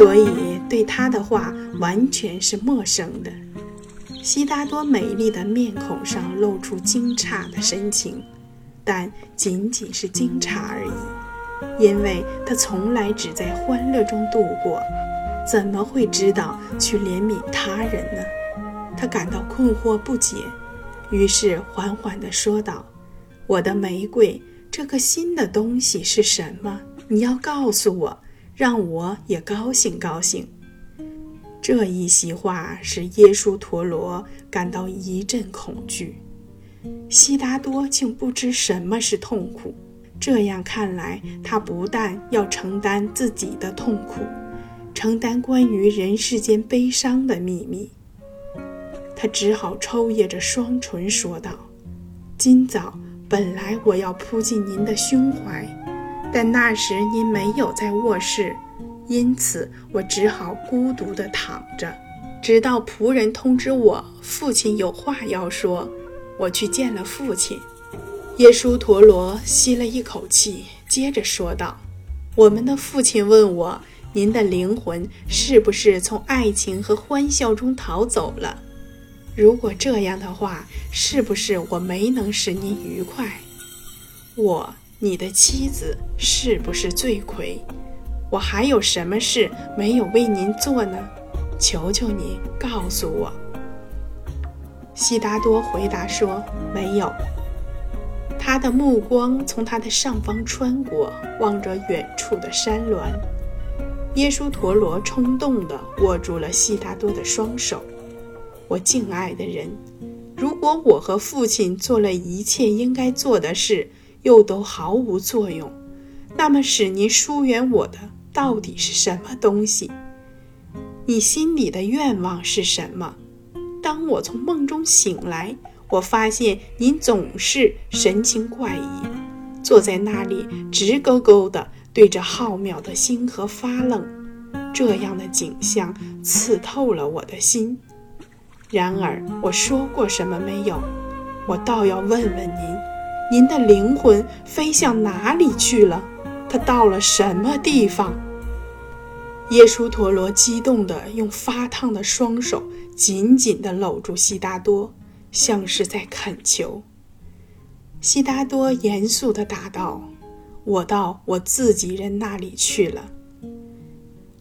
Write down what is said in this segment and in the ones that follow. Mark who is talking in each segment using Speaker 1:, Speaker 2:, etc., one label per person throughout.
Speaker 1: 所以对他的话完全是陌生的。悉达多美丽的面孔上露出惊诧的神情，但仅仅是惊诧而已，因为他从来只在欢乐中度过，怎么会知道去怜悯他人呢？他感到困惑不解，于是缓缓地说道：“我的玫瑰，这个新的东西是什么？你要告诉我，让我也高兴高兴。”这一席话使耶稣陀罗感到一阵恐惧。悉达多竟不知什么是痛苦。这样看来，他不但要承担自己的痛苦，承担关于人世间悲伤的秘密。他只好抽噎着双唇说道：“今早本来我要扑进您的胸怀，但那时您没有在卧室。”因此，我只好孤独地躺着，直到仆人通知我父亲有话要说。我去见了父亲。耶稣陀罗吸了一口气，接着说道：“我们的父亲问我，您的灵魂是不是从爱情和欢笑中逃走了？如果这样的话，是不是我没能使您愉快？我，你的妻子，是不是罪魁？”我还有什么事没有为您做呢？求求你告诉我。悉达多回答说：“没有。”他的目光从他的上方穿过，望着远处的山峦。耶稣陀罗冲动地握住了悉达多的双手。我敬爱的人，如果我和父亲做了一切应该做的事，又都毫无作用，那么使您疏远我的。到底是什么东西？你心里的愿望是什么？当我从梦中醒来，我发现您总是神情怪异，坐在那里直勾勾地对着浩渺的星河发愣。这样的景象刺透了我的心。然而，我说过什么没有？我倒要问问您：您的灵魂飞向哪里去了？他到了什么地方？耶稣陀罗激动地用发烫的双手紧紧地搂住悉达多，像是在恳求。悉达多严肃地答道：“我到我自己人那里去了。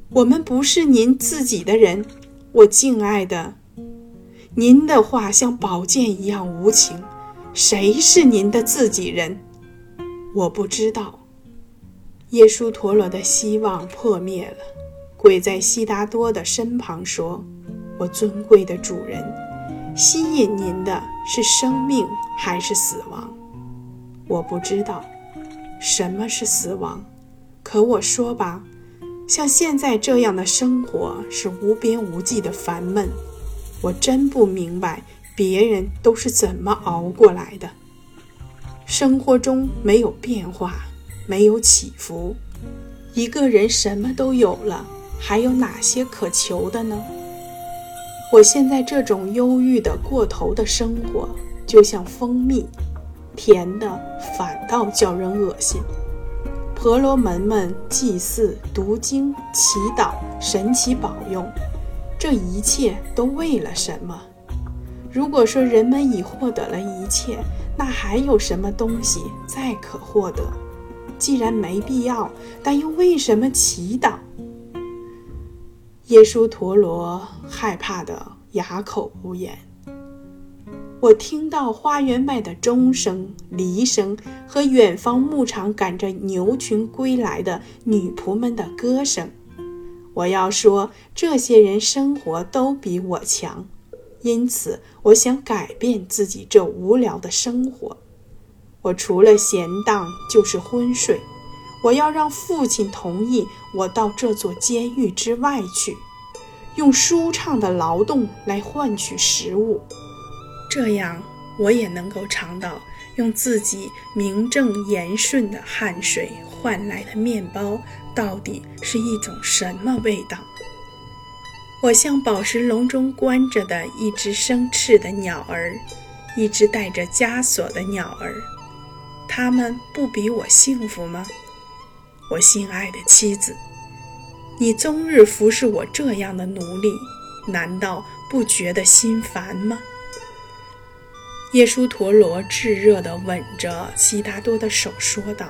Speaker 1: 我们不是您自己的人，我敬爱的。您的话像宝剑一样无情。谁是您的自己人？我不知道。”耶稣陀罗的希望破灭了，跪在悉达多的身旁说：“我尊贵的主人，吸引您的是生命还是死亡？我不知道什么是死亡，可我说吧，像现在这样的生活是无边无际的烦闷。我真不明白别人都是怎么熬过来的。生活中没有变化。”没有起伏，一个人什么都有了，还有哪些可求的呢？我现在这种忧郁的过头的生活，就像蜂蜜，甜的反倒叫人恶心。婆罗门们祭祀、读经、祈祷，神奇保佑，这一切都为了什么？如果说人们已获得了一切，那还有什么东西再可获得？既然没必要，但又为什么祈祷？耶稣陀罗害怕得哑口无言。我听到花园外的钟声、笛声和远方牧场赶着牛群归来的女仆们的歌声。我要说，这些人生活都比我强，因此我想改变自己这无聊的生活。我除了闲荡就是昏睡。我要让父亲同意我到这座监狱之外去，用舒畅的劳动来换取食物，这样我也能够尝到用自己名正言顺的汗水换来的面包到底是一种什么味道。我像宝石笼中关着的一只生翅的鸟儿，一只带着枷锁的鸟儿。他们不比我幸福吗？我心爱的妻子，你终日服侍我这样的奴隶，难道不觉得心烦吗？”耶稣陀罗炙热地吻着悉达多的手，说道：“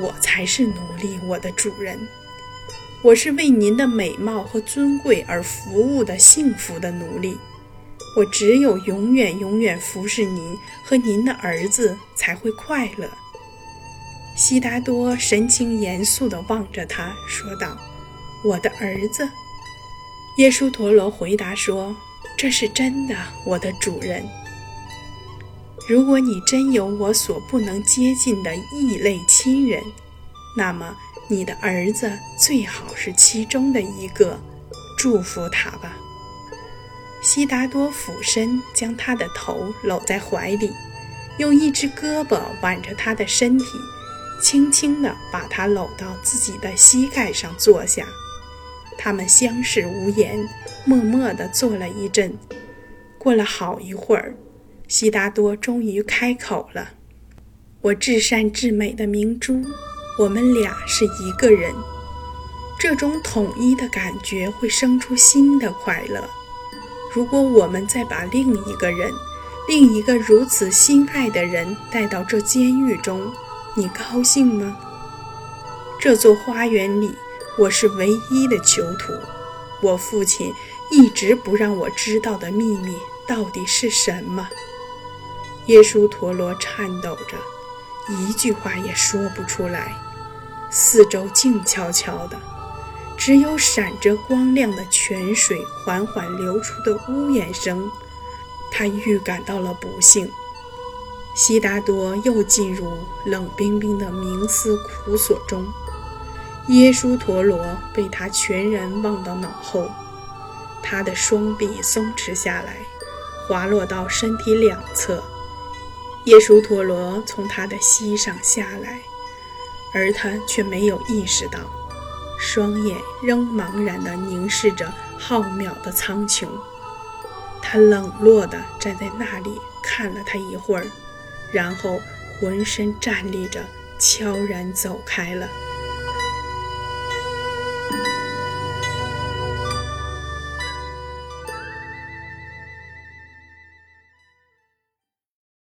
Speaker 1: 我才是奴隶，我的主人。我是为您的美貌和尊贵而服务的幸福的奴隶。我只有永远永远服侍您和您的儿子，才会快乐。”悉达多神情严肃地望着他，说道：“我的儿子。”耶稣陀罗回答说：“这是真的，我的主人。”如果你真有我所不能接近的异类亲人，那么你的儿子最好是其中的一个。祝福他吧。悉达多俯身将他的头搂在怀里，用一只胳膊挽着他的身体，轻轻地把他搂到自己的膝盖上坐下。他们相视无言，默默地坐了一阵。过了好一会儿。悉达多终于开口了：“我至善至美的明珠，我们俩是一个人。这种统一的感觉会生出新的快乐。如果我们再把另一个人，另一个如此心爱的人带到这监狱中，你高兴吗？这座花园里，我是唯一的囚徒。我父亲一直不让我知道的秘密到底是什么？”耶稣陀罗颤抖着，一句话也说不出来。四周静悄悄的，只有闪着光亮的泉水缓缓流出的呜咽声。他预感到了不幸。悉达多又进入冷冰冰的冥思苦索中。耶稣陀罗被他全然忘到脑后，他的双臂松弛下来，滑落到身体两侧。耶稣陀罗从他的膝上下来，而他却没有意识到，双眼仍茫然地凝视着浩渺的苍穹。他冷落地站在那里看了他一会儿，然后浑身站立着，悄然走开了。